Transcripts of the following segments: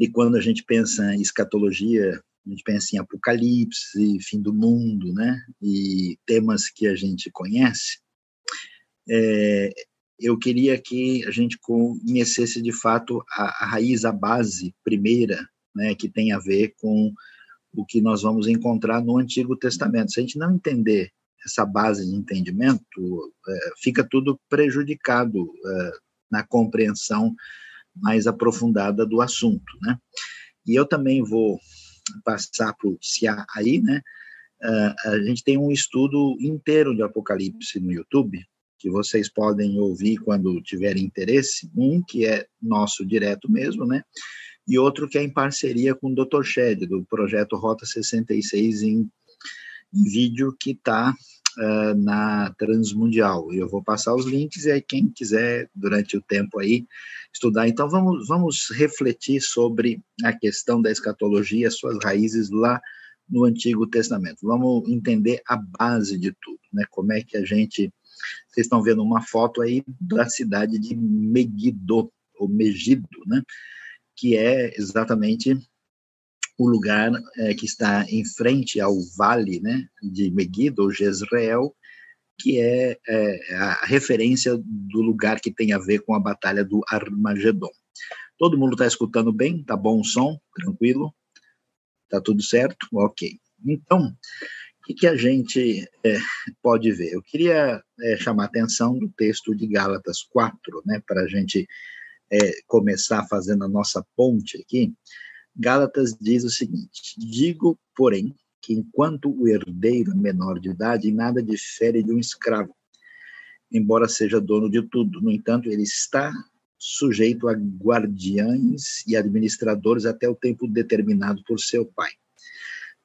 E quando a gente pensa em escatologia, a gente pensa em apocalipse, fim do mundo, né? E temas que a gente conhece. É, eu queria que a gente conhecesse de fato a, a raiz, a base primeira, né, que tem a ver com o que nós vamos encontrar no Antigo Testamento. Se a gente não entender essa base de entendimento, é, fica tudo prejudicado é, na compreensão mais aprofundada do assunto, né? E eu também vou passar para o Cia aí, né? Uh, a gente tem um estudo inteiro de Apocalipse no YouTube, que vocês podem ouvir quando tiverem interesse, um que é nosso direto mesmo, né? E outro que é em parceria com o Dr. Shed, do projeto Rota 66 em, em vídeo, que está uh, na Transmundial. Eu vou passar os links e aí quem quiser, durante o tempo aí, estudar. Então, vamos, vamos refletir sobre a questão da escatologia, suas raízes lá no Antigo Testamento. Vamos entender a base de tudo, né? Como é que a gente... Vocês estão vendo uma foto aí da cidade de Megiddo, ou Megido, né? Que é exatamente o lugar é, que está em frente ao vale né, de Megiddo, ou Jezreel, que é, é, a referência do lugar que tem a ver com a batalha do Armagedon. Todo mundo está escutando bem? Tá bom o som? Tranquilo? Tá tudo certo? Ok. Então, o que, que a gente é, pode ver? Eu queria é, chamar a atenção do texto de Gálatas 4, né, para a gente é, começar fazendo a nossa ponte aqui. Gálatas diz o seguinte: Digo, porém, que enquanto o herdeiro é menor de idade, nada difere de um escravo, embora seja dono de tudo. No entanto, ele está sujeito a guardiães e administradores até o tempo determinado por seu pai.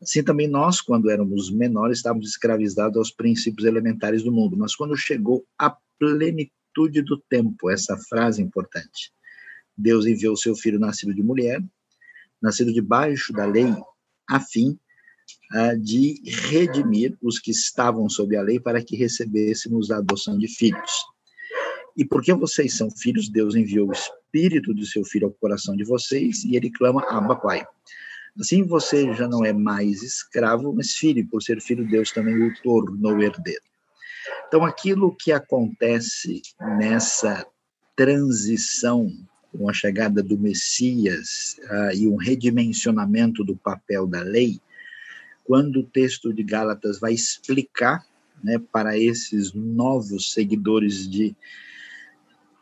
Assim também nós, quando éramos menores, estávamos escravizados aos princípios elementares do mundo, mas quando chegou a plenitude do tempo, essa frase importante, Deus enviou seu filho nascido de mulher, nascido debaixo da lei, a fim uh, de redimir os que estavam sob a lei para que recebêssemos a adoção de filhos. E porque vocês são filhos, Deus enviou o Espírito do seu Filho ao coração de vocês e ele clama, Abba, Pai. Assim você já não é mais escravo, mas filho, por ser filho, Deus também o tornou herdeiro. Então, aquilo que acontece nessa transição com a chegada do Messias uh, e um redimensionamento do papel da lei, quando o texto de Gálatas vai explicar né, para esses novos seguidores de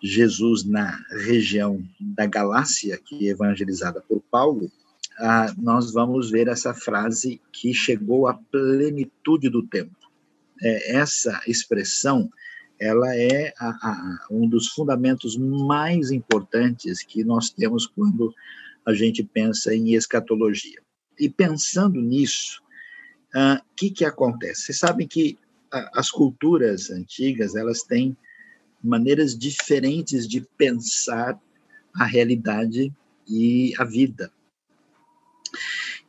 Jesus na região da Galácia, que é evangelizada por Paulo, ah, nós vamos ver essa frase que chegou à plenitude do tempo. É, essa expressão, ela é a, a, um dos fundamentos mais importantes que nós temos quando a gente pensa em escatologia. E pensando nisso, o uh, que, que acontece? Vocês sabem que uh, as culturas antigas elas têm maneiras diferentes de pensar a realidade e a vida.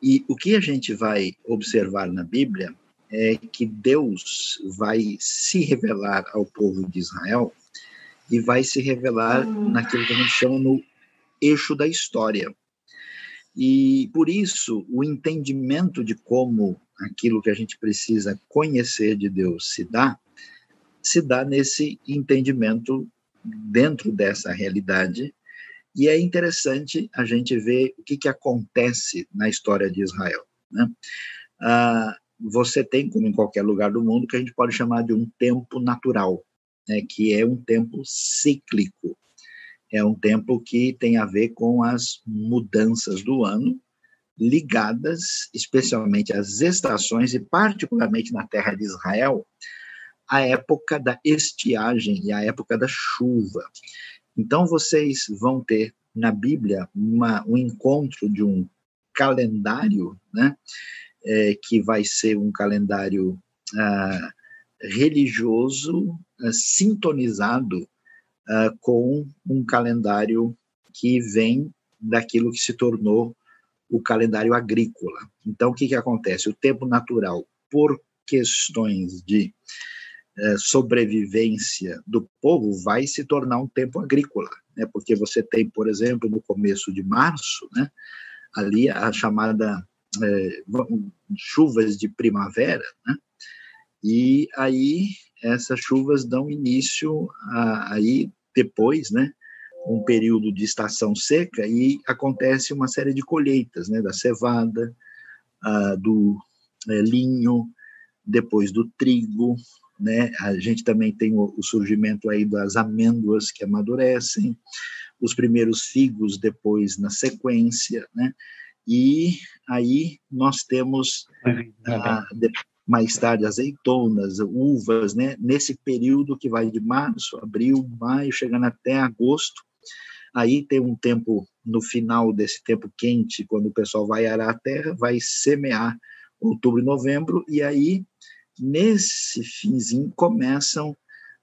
E o que a gente vai observar na Bíblia é que Deus vai se revelar ao povo de Israel e vai se revelar naquilo que a gente chama no eixo da história. E por isso, o entendimento de como aquilo que a gente precisa conhecer de Deus se dá, se dá nesse entendimento dentro dessa realidade. E é interessante a gente ver o que, que acontece na história de Israel. Né? Ah, você tem, como em qualquer lugar do mundo, que a gente pode chamar de um tempo natural, né? que é um tempo cíclico. É um tempo que tem a ver com as mudanças do ano, ligadas especialmente às estações e particularmente na terra de Israel, à época da estiagem e à época da chuva. Então vocês vão ter na Bíblia uma, um encontro de um calendário, né, é, que vai ser um calendário ah, religioso ah, sintonizado ah, com um calendário que vem daquilo que se tornou o calendário agrícola. Então, o que, que acontece? O tempo natural, por questões de eh, sobrevivência do povo, vai se tornar um tempo agrícola. né, porque você tem, por exemplo, no começo de março, né, ali a chamada é, chuvas de primavera, né, e aí essas chuvas dão início a, aí depois, né, um período de estação seca e acontece uma série de colheitas, né, da cevada, a, do é, linho, depois do trigo, né? A gente também tem o, o, surgimento aí das amêndoas que amadurecem, os primeiros figos depois na sequência, né? E aí nós temos ah, mais tarde azeitonas, uvas, né? Nesse período que vai de março, abril, maio, chegando até agosto, aí tem um tempo no final desse tempo quente, quando o pessoal vai arar a terra, vai semear outubro e novembro, e aí nesse finzinho começam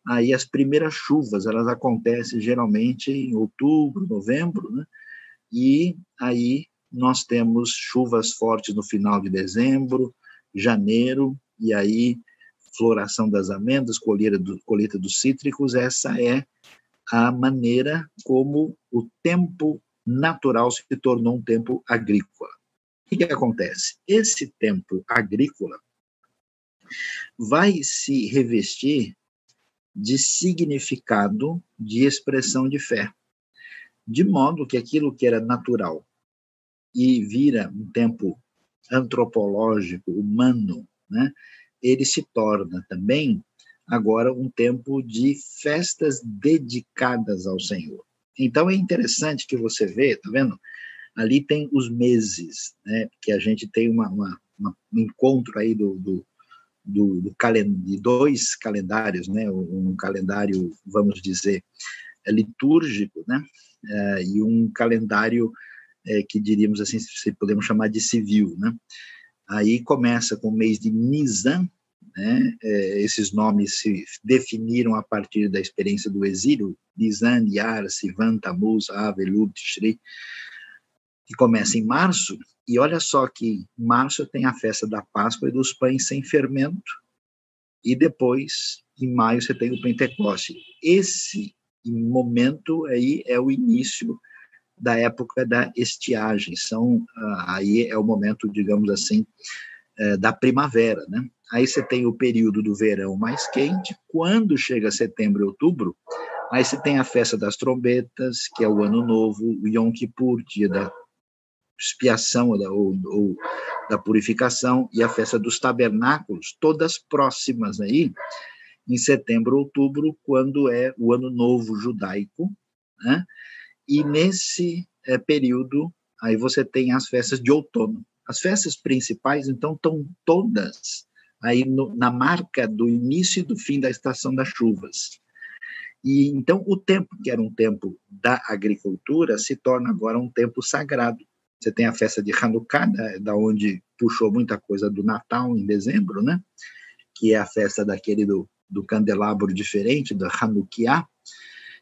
aí as primeiras chuvas, elas acontecem geralmente em outubro, novembro, né? E aí nós temos chuvas fortes no final de dezembro, janeiro, e aí floração das amêndoas, colheita, do, colheita dos cítricos, essa é a maneira como o tempo natural se tornou um tempo agrícola. O que, que acontece? Esse tempo agrícola vai se revestir de significado de expressão de fé, de modo que aquilo que era natural e vira um tempo antropológico, humano, né, ele se torna também agora um tempo de festas dedicadas ao Senhor. Então é interessante que você vê, tá vendo? Ali tem os meses, né? Que a gente tem uma, uma, uma um encontro aí do, do do, do de dois calendários, né? Um calendário, vamos dizer, litúrgico, né? É, e um calendário é, que diríamos assim, se podemos chamar de civil, né? Aí começa com o mês de Nisan, né? É, esses nomes se definiram a partir da experiência do exílio, Nisan, Yar, Sivan, Tammuz, Av, Elul, Tishrei, que começa em março, e olha só que março tem a festa da Páscoa e dos pães sem fermento, e depois, em maio, você tem o Pentecoste. Esse momento aí é o início da época da estiagem, são ah, aí é o momento, digamos assim, eh, da primavera, né? Aí você tem o período do verão mais quente, quando chega setembro e outubro, aí você tem a festa das trombetas, que é o ano novo, o Yom Kippur, dia da expiação ou, ou, da purificação e a festa dos tabernáculos, todas próximas aí, em setembro, outubro, quando é o ano novo judaico, né? E nesse é, período aí você tem as festas de outono. As festas principais, então, estão todas aí no, na marca do início e do fim da estação das chuvas. E então o tempo que era um tempo da agricultura se torna agora um tempo sagrado você tem a festa de Hanukkah, né, da onde puxou muita coisa do Natal em dezembro, né? Que é a festa daquele do, do candelabro diferente, do Hanukkah.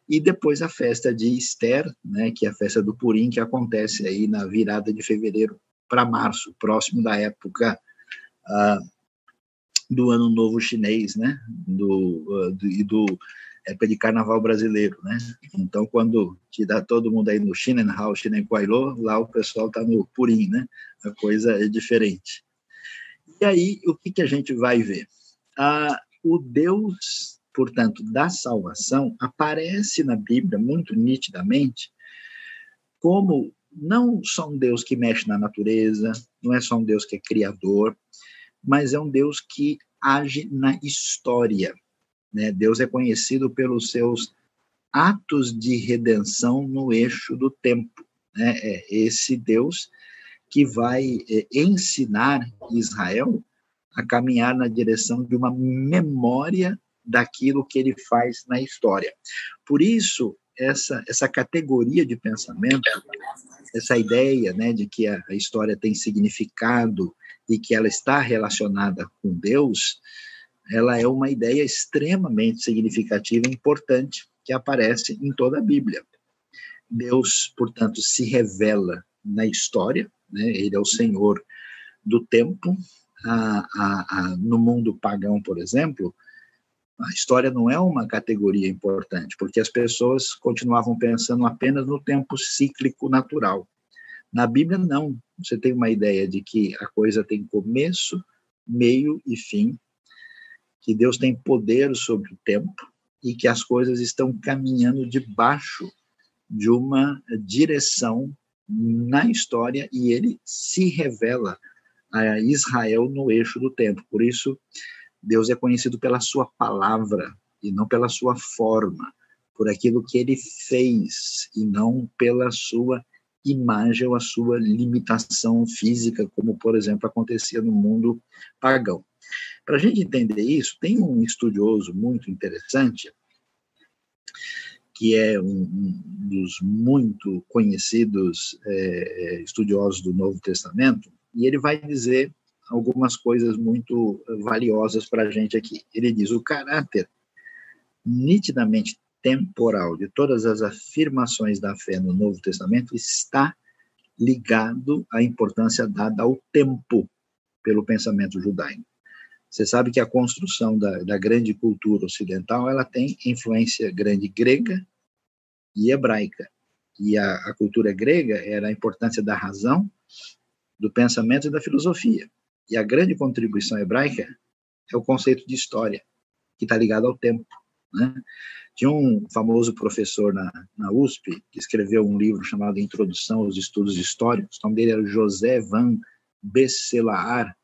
E depois a festa de Esther, né? Que é a festa do Purim, que acontece aí na virada de fevereiro para março, próximo da época uh, do Ano Novo Chinês, né? Do, uh, do, e do época de carnaval brasileiro, né? Então, quando te dá todo mundo aí no Shinenhao, Shinenquailô, lá o pessoal está no Purim, né? A coisa é diferente. E aí, o que, que a gente vai ver? Ah, o Deus, portanto, da salvação, aparece na Bíblia muito nitidamente como não só um Deus que mexe na natureza, não é só um Deus que é criador, mas é um Deus que age na história. Né? Deus é conhecido pelos seus atos de redenção no eixo do tempo. Né? É esse Deus que vai é, ensinar Israel a caminhar na direção de uma memória daquilo que ele faz na história. Por isso, essa, essa categoria de pensamento, essa ideia né, de que a, a história tem significado e que ela está relacionada com Deus, ela é uma ideia extremamente significativa e importante que aparece em toda a Bíblia. Deus, portanto, se revela na história, né? ele é o Senhor do tempo. No mundo pagão, por exemplo, A história não é uma categoria importante, porque as pessoas continuavam pensando apenas no tempo cíclico natural. Na Bíblia, não. Você tem uma ideia de que a coisa tem começo, meio e fim, que Deus tem poder sobre o tempo e que as coisas estão caminhando debaixo de uma direção na história e ele se revela a Israel no eixo do tempo. Por isso, Deus é conhecido pela sua palavra e não pela sua forma, por aquilo que ele fez e não pela sua imagem ou a sua limitação física, como, por exemplo, acontecia no mundo pagão. Para a gente entender isso, tem um estudioso muito interessante, que é um, um dos muito conhecidos é, estudiosos do Novo Testamento, e ele vai dizer algumas coisas muito valiosas para a gente aqui. Ele diz: o caráter nitidamente temporal de todas as afirmações da fé no Novo Testamento está ligado à importância dada ao tempo pelo pensamento judaico. Você sabe que a construção da, da grande cultura ocidental ela tem influência grande grega e hebraica. E a, a cultura grega era a importância da razão, do pensamento e da filosofia. E a grande contribuição hebraica é o conceito de história, que está ligado ao tempo. Né? Tinha um famoso professor na, na USP que escreveu um livro chamado Introdução aos Estudos Históricos. O nome dele era José Van Besselaar.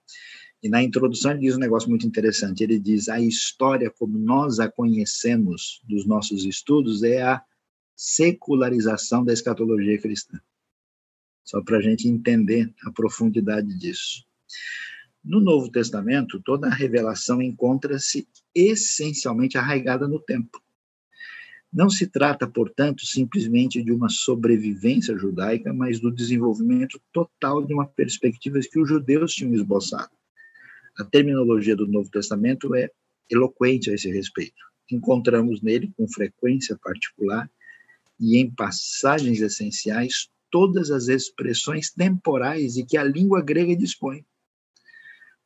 E na introdução ele diz um negócio muito interessante. Ele diz: a história como nós a conhecemos dos nossos estudos é a secularização da escatologia cristã. Só para a gente entender a profundidade disso. No Novo Testamento, toda a revelação encontra-se essencialmente arraigada no tempo. Não se trata, portanto, simplesmente de uma sobrevivência judaica, mas do desenvolvimento total de uma perspectiva que os judeus tinham esboçado. A terminologia do Novo Testamento é eloquente a esse respeito. Encontramos nele, com frequência particular e em passagens essenciais, todas as expressões temporais e que a língua grega dispõe,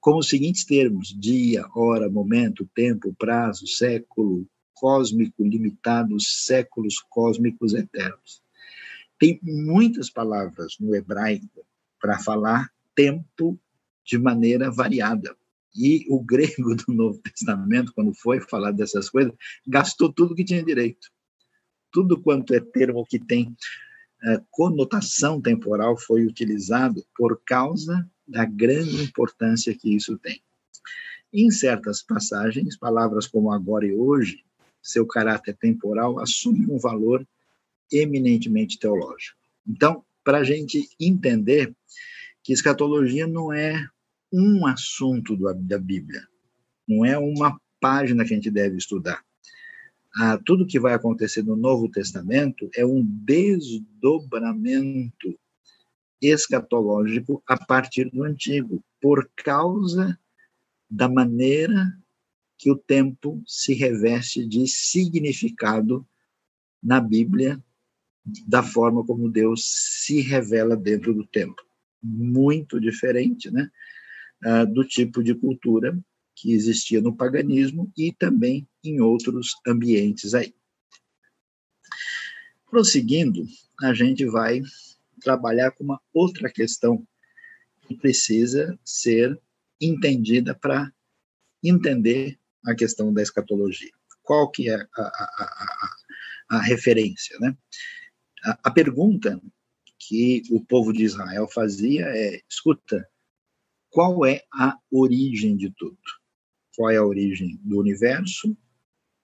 como os seguintes termos: dia, hora, momento, tempo, prazo, século, cósmico limitado, séculos cósmicos eternos. Tem muitas palavras no hebraico para falar tempo de maneira variada. E o grego do Novo Testamento, quando foi falar dessas coisas, gastou tudo que tinha direito. Tudo quanto é termo que tem uh, conotação temporal foi utilizado por causa da grande importância que isso tem. Em certas passagens, palavras como agora e hoje seu caráter temporal, assume um valor eminentemente teológico. Então, para a gente entender que escatologia não é um assunto da Bíblia, não é uma página que a gente deve estudar. Ah, tudo que vai acontecer no Novo Testamento é um desdobramento escatológico a partir do Antigo, por causa da maneira que o tempo se reveste de significado na Bíblia, da forma como Deus se revela dentro do tempo. Muito diferente né, ah, do tipo de cultura que existia no paganismo e também em outros ambientes aí. Prosseguindo, a gente vai trabalhar com uma outra questão que precisa ser entendida para entender a questão da escatologia. Qual que é a, a, a, a referência? Né? A, pergunta que o povo de Israel fazia é: escuta, qual é a origem de tudo? Qual é a origem do universo?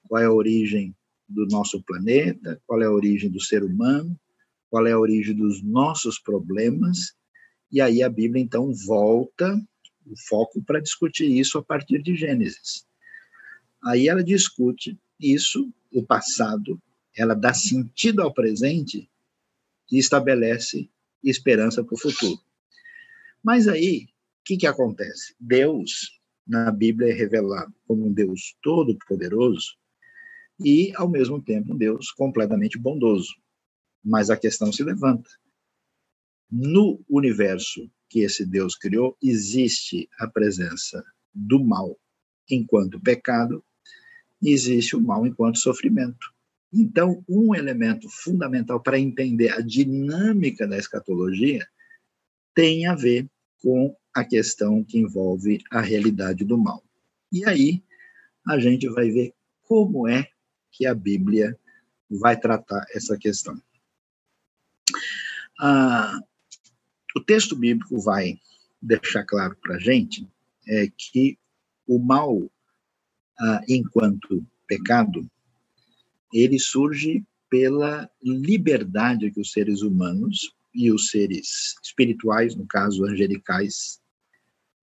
Qual é a origem do nosso planeta? Qual é a origem do ser humano? Qual é a origem dos nossos problemas? E aí a Bíblia então volta o foco para discutir isso a partir de Gênesis. Aí ela discute isso, o passado, ela dá sentido ao presente e estabelece esperança para o futuro. Mas aí, o que, que acontece? Deus, na Bíblia, é revelado como um Deus todo-poderoso e, ao mesmo tempo, um Deus completamente bondoso. Mas a questão se levanta. No universo que esse Deus criou, existe a presença do mal enquanto pecado existe o mal enquanto sofrimento. Então, um elemento fundamental para entender a dinâmica da escatologia tem a ver com a questão que envolve a realidade do mal. E aí a gente vai ver como é que a Bíblia vai tratar essa questão. Ah, o texto bíblico vai deixar claro para a gente é, que o mal, ah, enquanto pecado, ele surge pela liberdade que os seres humanos e os seres espirituais, no caso angelicais,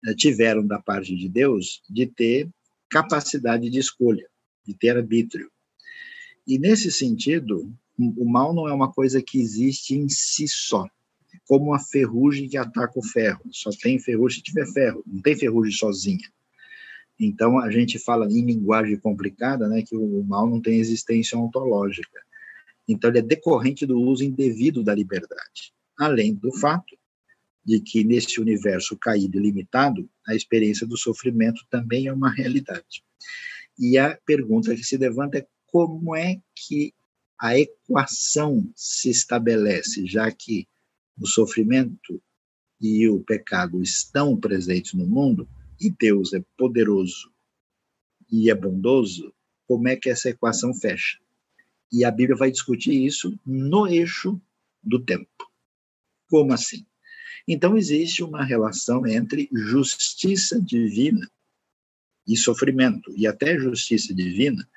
eh, tiveram da parte de Deus de ter capacidade de escolha, de ter arbítrio. E nesse sentido, o mal não é uma coisa que existe em si só, é como a ferrugem que ataca o ferro. Só tem ferrugem se tiver ferro, não tem ferrugem sozinha. Então, a gente fala em linguagem complicada, né, que o mal não tem existência ontológica. Então, ele é decorrente do uso indevido da liberdade. Além do fato de que, nesse universo caído e limitado, a experiência do sofrimento também é uma realidade. E a pergunta que se levanta é como é que a equação se estabelece, já que o sofrimento e o pecado estão presentes no mundo, e Deus é poderoso e é bondoso, como é que essa equação fecha? E a Bíblia vai discutir isso no eixo do tempo. Como assim? Então, existe uma relação entre justiça divina e sofrimento, e até justiça divina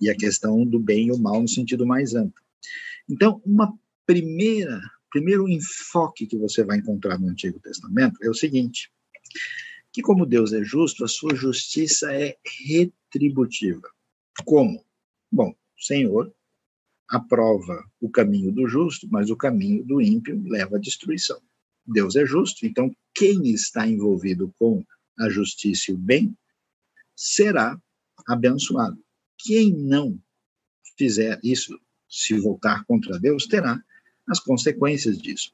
e a questão do bem e o mal no sentido mais amplo. Então, uma primeira, primeiro enfoque que você vai encontrar no Antigo Testamento é o seguinte: que como Deus é justo, a sua justiça é retributiva. Como? Bom, o Senhor aprova o caminho do justo, mas o caminho do ímpio leva à destruição. Deus é justo, então quem está envolvido com a justiça e o bem será abençoado. Quem não fizer isso, se voltar contra Deus, terá as consequências disso.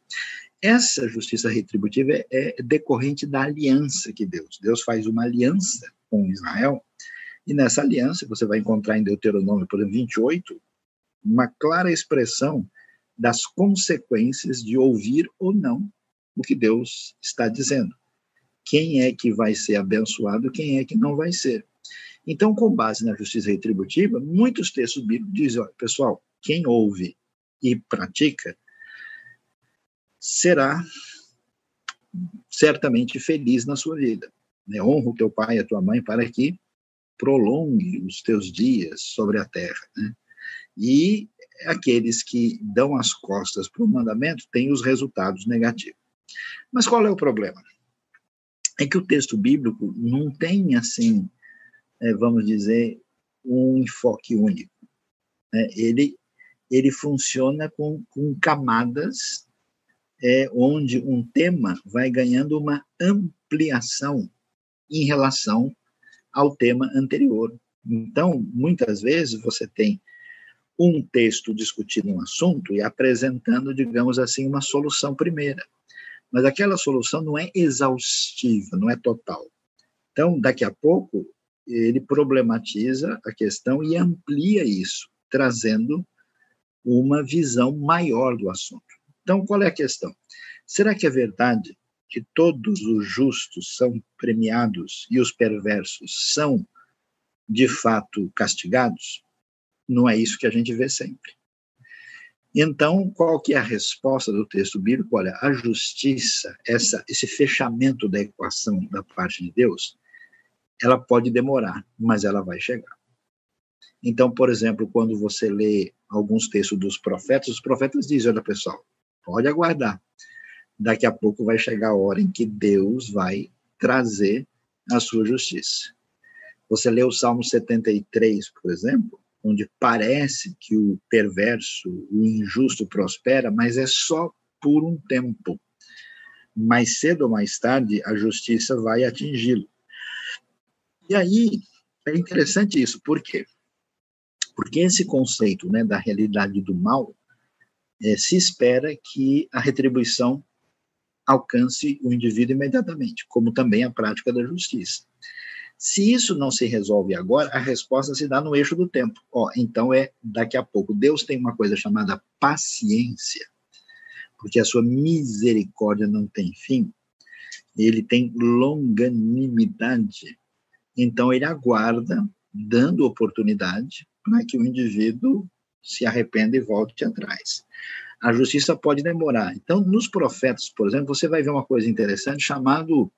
Essa justiça retributiva é, decorrente da aliança que Deus. Deus faz uma aliança com Israel, e nessa aliança você vai encontrar em Deuteronômio, por exemplo, 28, uma clara expressão das consequências de ouvir ou não o que Deus está dizendo. Quem é que vai ser abençoado, quem é que não vai ser. Então, com base na justiça retributiva, muitos textos bíblicos dizem: olha, pessoal, quem ouve e pratica será certamente feliz na sua vida. Né? Honra o teu pai e a tua mãe para que prolongue os teus dias sobre a terra. Né? E aqueles que dão as costas para o mandamento têm os resultados negativos. Mas qual é o problema? É que o texto bíblico não tem, assim, vamos dizer, um enfoque único. Né? Ele, ele funciona com, com camadas é onde um tema vai ganhando uma ampliação em relação ao tema anterior. Então, muitas vezes você tem um texto discutindo um assunto e apresentando, digamos assim, uma solução primeira. Mas aquela solução não é exaustiva, não é total. Então, daqui a pouco, ele problematiza a questão e amplia isso, trazendo uma visão maior do assunto. Então, qual é a questão? Será que é verdade que todos os justos são premiados e os perversos são, de fato, castigados? Não é isso que a gente vê sempre. Então, qual que é a resposta do texto bíblico? Olha, a justiça, essa, esse fechamento da equação da parte de Deus, ela pode demorar, mas ela vai chegar. Então, por exemplo, quando você lê alguns textos dos profetas, os profetas dizem, olha pessoal, Pode aguardar. Daqui a pouco vai chegar a hora em que Deus vai trazer a sua justiça. Você lê o Salmo 73, por exemplo, onde parece que o perverso, o injusto prospera, mas é só por um tempo. Mais cedo ou mais tarde, a justiça vai atingi-lo. E aí, é interessante isso, por quê? Porque esse conceito né, da realidade do mal é, se espera que a retribuição alcance o indivíduo imediatamente, como também a prática da justiça. Se isso não se resolve agora, a resposta se dá no eixo do tempo. Ó, então é daqui a pouco. Deus tem uma coisa chamada paciência, porque a sua misericórdia não tem fim. Ele tem longanimidade. Então ele aguarda, dando oportunidade para que o indivíduo se arrependa e volte atrás. A justiça pode demorar. Então, nos profetas, por exemplo, você vai ver uma coisa interessante chamado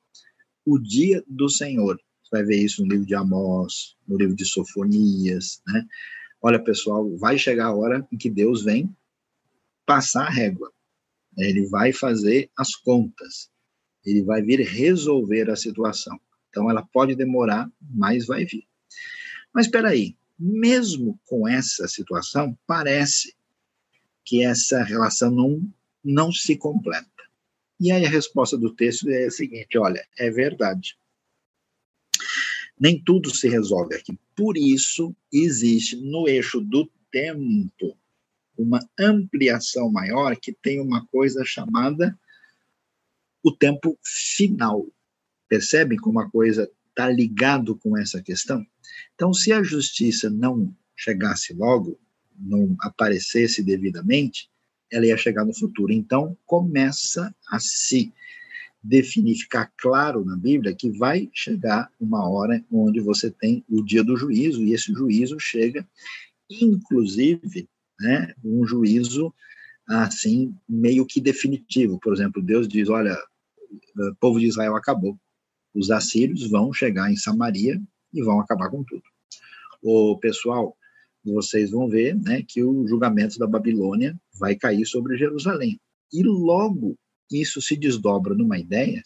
o dia do Senhor. Você vai ver isso no livro de Amós, no livro de Sofonias, né? Olha, pessoal, vai chegar a hora em que Deus vem passar a régua. Ele vai fazer as contas. Ele vai vir resolver a situação. Então, ela pode demorar, mas vai vir. Mas espera aí, mesmo com essa situação, parece que essa relação não, não se completa. E aí a resposta do texto é a seguinte: olha, é verdade. Nem tudo se resolve aqui. Por isso, existe no eixo do tempo uma ampliação maior que tem uma coisa chamada o tempo final. Percebem como a coisa está ligado com essa questão? Então, se a justiça não chegasse logo, não aparecesse devidamente, ela ia chegar no futuro. Então, começa a se definir, ficar claro na Bíblia que vai chegar uma hora onde você tem o dia do juízo, e esse juízo chega, inclusive, né, um juízo assim, meio que definitivo. Por exemplo, Deus diz: olha, o povo de Israel acabou. Os assírios vão chegar em Samaria e vão acabar com tudo. O pessoal, vocês vão ver né, que o julgamento da Babilônia vai cair sobre Jerusalém. E logo isso se desdobra numa ideia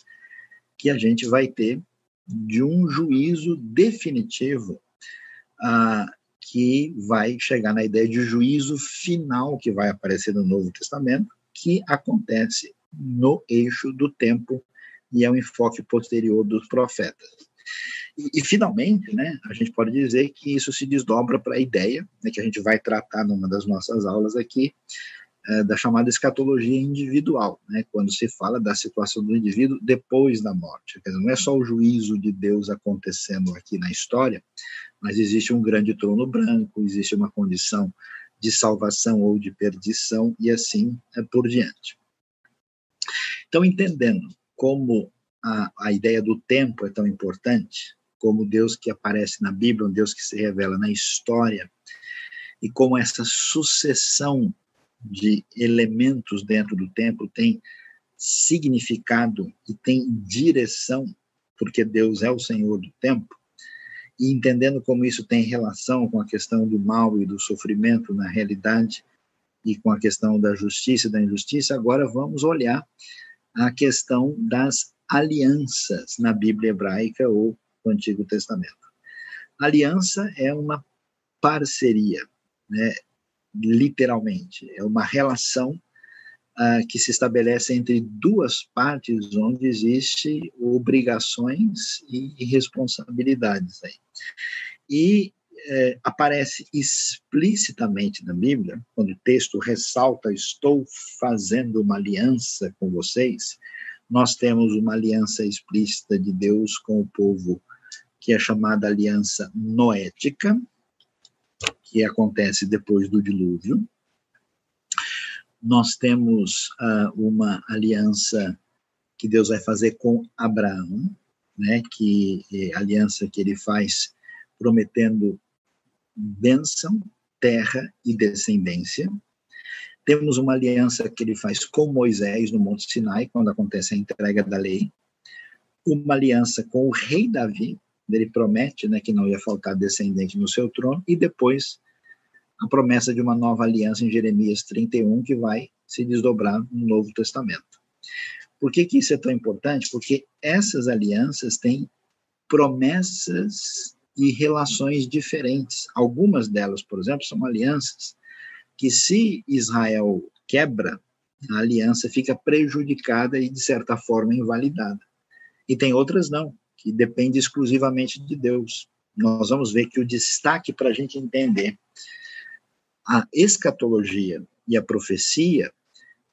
que a gente vai ter de um juízo definitivo ah, que vai chegar na ideia de juízo final que vai aparecer no Novo Testamento, que acontece no eixo do tempo e é um enfoque posterior dos profetas. E, e, finalmente, né, a gente pode dizer que isso se desdobra para a ideia, né, que a gente vai tratar numa das nossas aulas aqui, é, da chamada escatologia individual, né, quando se fala da situação do indivíduo depois da morte. Dizer, não é só o juízo de Deus acontecendo aqui na história, mas existe um grande trono branco, existe uma condição de salvação ou de perdição, e assim é por diante. Então, entendendo como a, a ideia do tempo é tão importante, como Deus que aparece na Bíblia, um Deus que se revela na história, e como essa sucessão de elementos dentro do tempo tem significado e tem direção, porque Deus é o Senhor do tempo, e entendendo como isso tem relação com a questão do mal e do sofrimento na realidade e com a questão da justiça e da injustiça, agora vamos olhar a questão das alianças na Bíblia hebraica ou no Antigo Testamento. Aliança é uma parceria, né? literalmente, é uma relação uh, que se estabelece entre duas partes onde existe obrigações e responsabilidades. Aí. E é, aparece explicitamente na Bíblia, quando o texto ressalta: Estou fazendo uma aliança com vocês, nós temos uma aliança explícita de Deus com o povo, que é chamada aliança noética, que acontece depois do dilúvio. Nós temos uh, uma aliança que Deus vai fazer com Abraão, né, que a aliança que ele faz prometendo bênção, terra e descendência. Temos uma aliança que ele faz com Moisés no Monte Sinai, quando acontece a entrega da lei. Uma aliança com o rei Davi, ele promete né, que não ia faltar descendente no seu trono, e depois a promessa de uma nova aliança em Jeremias 31, que vai se desdobrar no Novo Testamento. Por que, que isso é tão importante? Porque essas alianças têm promessas e relações diferentes. Algumas delas, por exemplo, são alianças que, se Israel quebra, a aliança fica prejudicada e, de certa forma, invalidada. E tem outras não, que dependem exclusivamente de Deus. Nós vamos ver que o destaque para a gente entender a escatologia e a profecia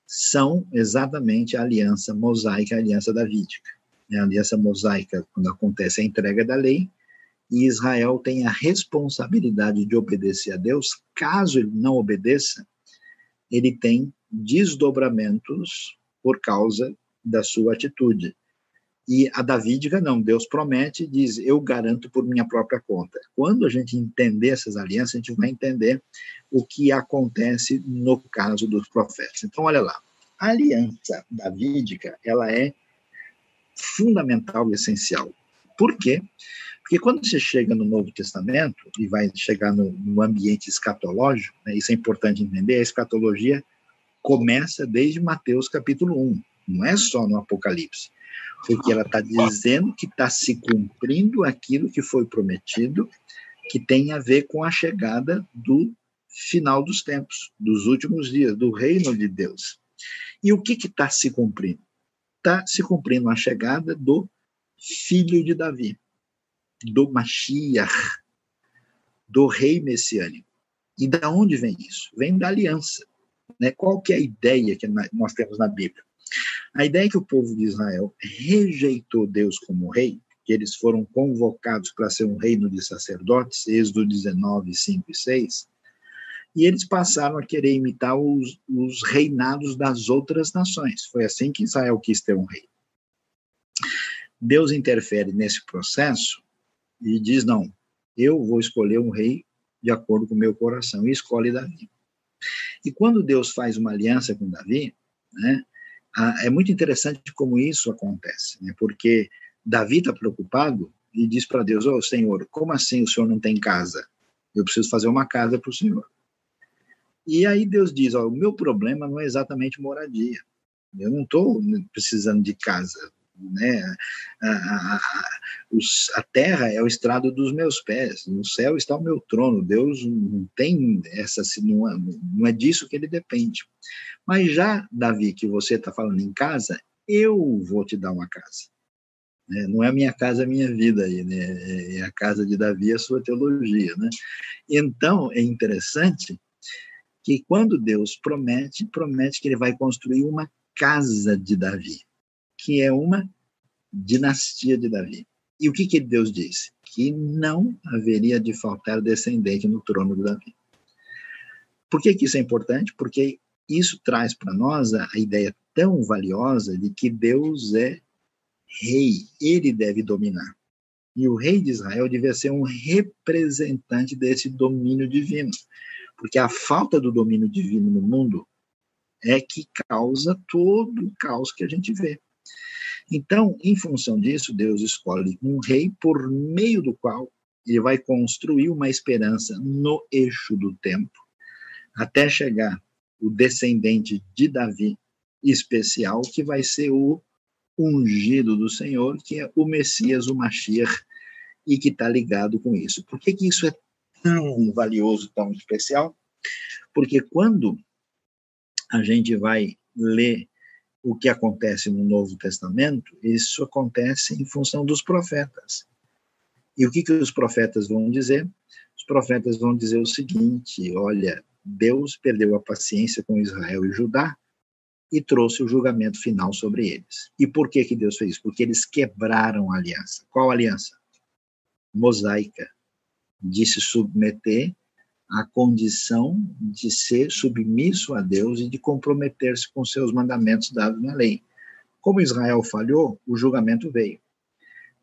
são exatamente a aliança mosaica, a aliança davídica. A aliança mosaica, quando acontece a entrega da lei, e Israel tem a responsabilidade de obedecer a Deus. Caso ele não obedeça, ele tem desdobramentos por causa da sua atitude. E a davídica não, Deus promete diz, eu garanto por minha própria conta. Quando a gente entender essas alianças, a gente vai entender o que acontece no caso dos profetas. Então, olha lá, a aliança davídica, ela é fundamental e essencial. Por quê? Porque quando você chega no Novo Testamento e vai chegar no, no ambiente escatológico, né, isso é importante entender, a escatologia começa desde Mateus capítulo 1, não é só no Apocalipse porque ela está dizendo que está se cumprindo aquilo que foi prometido, que tem a ver com a chegada do final dos tempos, dos últimos dias, do reino de Deus. E o que está se cumprindo? Está se cumprindo a chegada do filho de Davi, do Mashiach, do rei messiânico. E da onde vem isso? Vem da aliança. Né? Qual que é a ideia que nós temos na Bíblia? A ideia é que o povo de Israel rejeitou Deus como rei, que eles foram convocados para ser um reino de sacerdotes, Êxodo 19, 5 e 6, e eles passaram a querer imitar os, os reinados das outras nações. Foi assim que Israel quis ter um rei. Deus interfere nesse processo e diz: não, eu vou escolher um rei de acordo com o meu coração, e escolhe Davi. E quando Deus faz uma aliança com Davi, né, é muito interessante como isso acontece, né? porque Davi está preocupado e diz para Deus: Ô oh, Senhor, como assim o senhor não tem casa? Eu preciso fazer uma casa para o senhor. E aí Deus diz: Ó, o meu problema não é exatamente moradia. Eu não estou precisando de casa né? A, a, os, a, terra é o estrado dos meus pés, no céu está o meu trono. Deus não tem essa, não é, não é disso que ele depende. Mas já, Davi, que você está falando em casa, eu vou te dar uma casa. É, não é a minha casa, é a minha vida aí, né? É a casa de Davi, a sua teologia, né? Então, é interessante que quando Deus promete, promete que ele vai construir uma casa de Davi que é uma dinastia de Davi. E o que, que Deus disse? Que não haveria de faltar descendente no trono de Davi. Por que, que isso é importante? Porque isso traz para nós a, ideia tão valiosa de que Deus é rei, ele deve dominar. E o rei de Israel devia ser um representante desse domínio divino. Porque a falta do domínio divino no mundo é que causa todo o caos que a gente vê. Então, em função disso, Deus escolhe um rei por meio do qual ele vai construir uma esperança no eixo do tempo, até chegar o descendente de Davi especial, que vai ser o ungido do Senhor, que é o Messias, o Mashiach, e que está ligado com isso. Por que, que isso é tão valioso, tão especial? Porque quando a gente vai ler o que acontece no Novo Testamento, isso acontece em função dos profetas. E o que, que os profetas vão dizer? Os profetas vão dizer o seguinte: olha, Deus perdeu a paciência com Israel e Judá e trouxe o julgamento final sobre eles. E por que, que Deus fez isso? Porque eles quebraram a aliança. Qual aliança? Mosaica, de se submeter a condição de ser submisso a Deus e de comprometer-se com seus mandamentos dados na lei. Como Israel falhou, o julgamento veio.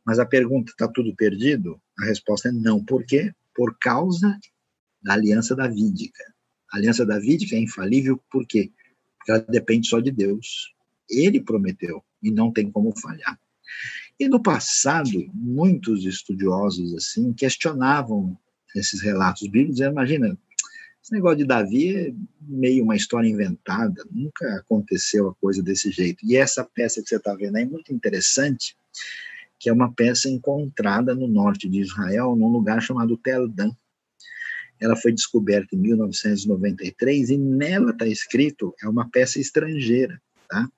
Mas a pergunta está tudo perdido? A resposta é não. Por quê? Por causa da aliança davídica. A aliança davídica é infalível por quê? Porque ela depende só de Deus. Ele prometeu e não tem como falhar. E no passado, muitos estudiosos assim questionavam esses relatos bíblicos, imagina, esse negócio de Davi é meio uma história inventada, nunca aconteceu a coisa desse jeito. E essa peça que você está vendo é muito interessante, que é uma peça encontrada no norte de Israel, num lugar chamado Tel Dan. Ela foi descoberta em 1993 e nela está escrito, é uma peça estrangeira, tá?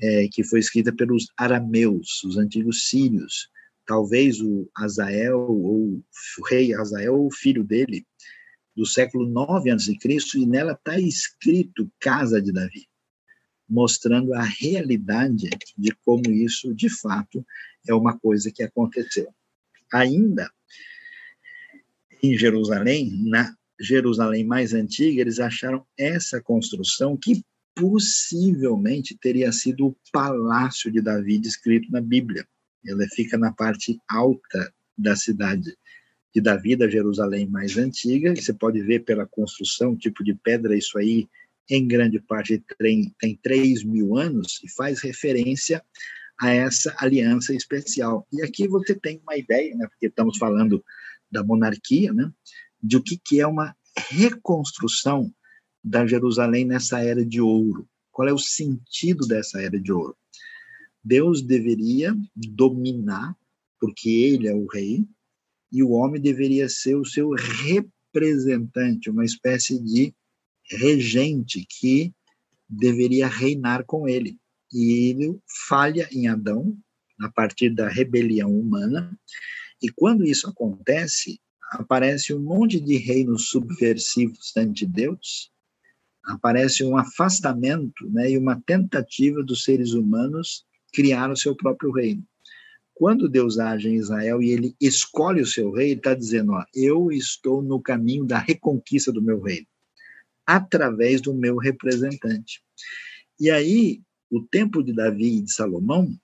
É, que foi escrita pelos arameus, os antigos sírios, talvez o Azael, ou o rei Azael, o filho dele, do século 9 a.C., e nela está escrito Casa de Davi, mostrando a realidade de como isso, de fato, é uma coisa que aconteceu. Ainda, em Jerusalém, na Jerusalém mais antiga, eles acharam essa construção que possivelmente teria sido o palácio de Davi descrito na Bíblia. Ela fica na parte alta da cidade de Davi, da Jerusalém mais antiga. Você pode ver pela construção, tipo de pedra, isso aí em grande parte tem, tem 3 mil anos e faz referência a essa aliança especial. E aqui você tem uma ideia, né, porque estamos falando da monarquia, né, de o que, que é uma reconstrução da Jerusalém nessa era de ouro. Qual é o sentido dessa era de ouro? Deus deveria dominar, porque ele é o rei, e o homem deveria ser o seu representante, uma espécie de regente que deveria reinar com ele. E ele falha em Adão, a partir da rebelião humana, e quando isso acontece, aparece um monte de reinos subversivos ante Deus, aparece um afastamento né, e uma tentativa dos seres humanos criar o seu próprio reino. Quando Deus age em Israel e ele escolhe o seu rei, ele está dizendo: ó, eu estou no caminho da reconquista do meu reino, através do meu representante. E aí, o tempo de Davi e de Salomão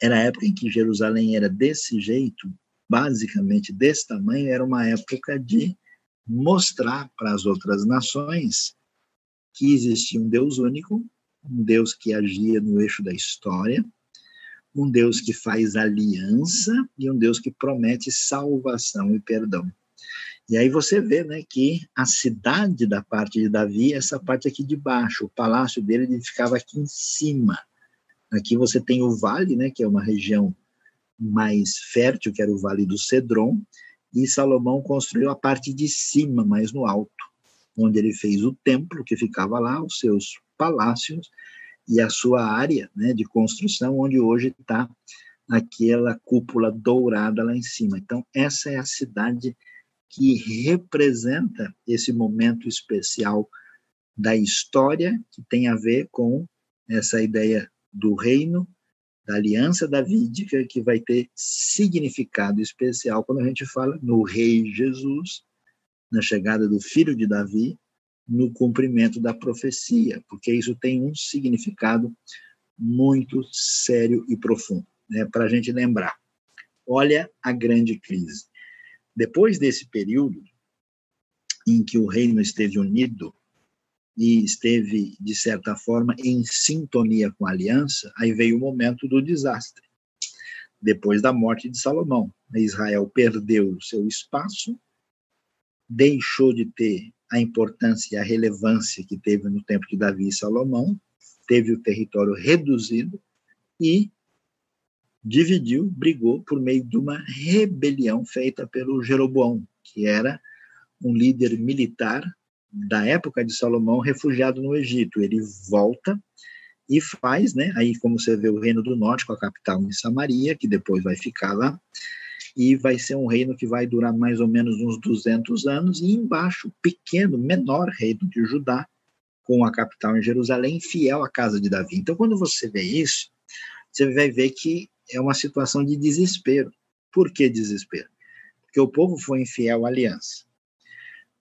era a época em que Jerusalém era desse jeito, basicamente desse tamanho, era uma época de mostrar para as outras nações que existia um Deus único, um Deus que agia no eixo da história, um Deus que faz aliança e um Deus que promete salvação e perdão. E aí você vê né, que a cidade da parte de Davi, essa parte aqui de baixo, o palácio dele ele ficava aqui em cima. Aqui você tem o vale, né, que é uma região mais fértil, que era o vale do Cedron, e Salomão construiu a parte de cima, mais no alto, onde ele fez o templo que ficava lá, os seus palácios e a sua área né, de construção, onde hoje está aquela cúpula dourada lá em cima. Então, essa é a cidade que representa esse momento especial da história, que tem a ver com essa ideia do reino, da aliança davídica, que vai ter significado especial quando a gente fala no Rei Jesus, na chegada do filho de Davi, no cumprimento da profecia, porque isso tem um significado muito sério e profundo, né, para a gente lembrar. Olha a grande crise. Depois desse período em que o reino esteve unido e esteve, de certa forma, em sintonia com a aliança, aí veio o momento do desastre. Depois da morte de Salomão, Israel perdeu o seu espaço, deixou de ter a importância e a relevância que teve no tempo de Davi e Salomão, teve o território reduzido e dividiu, brigou por meio de uma rebelião feita pelo Jeroboão, que era um líder militar da época de Salomão, refugiado no Egito. Ele volta e faz, né? Aí, como você vê, o Reino do Norte, com a capital em Samaria, que depois vai ficar lá, e vai ser um reino que vai durar mais ou menos uns 200 anos, e embaixo, pequeno, menor reino de Judá, com a capital em Jerusalém, fiel à casa de Davi. Então, quando você vê isso, você vai ver que é uma situação de desespero. Por que desespero? Porque o povo foi infiel à aliança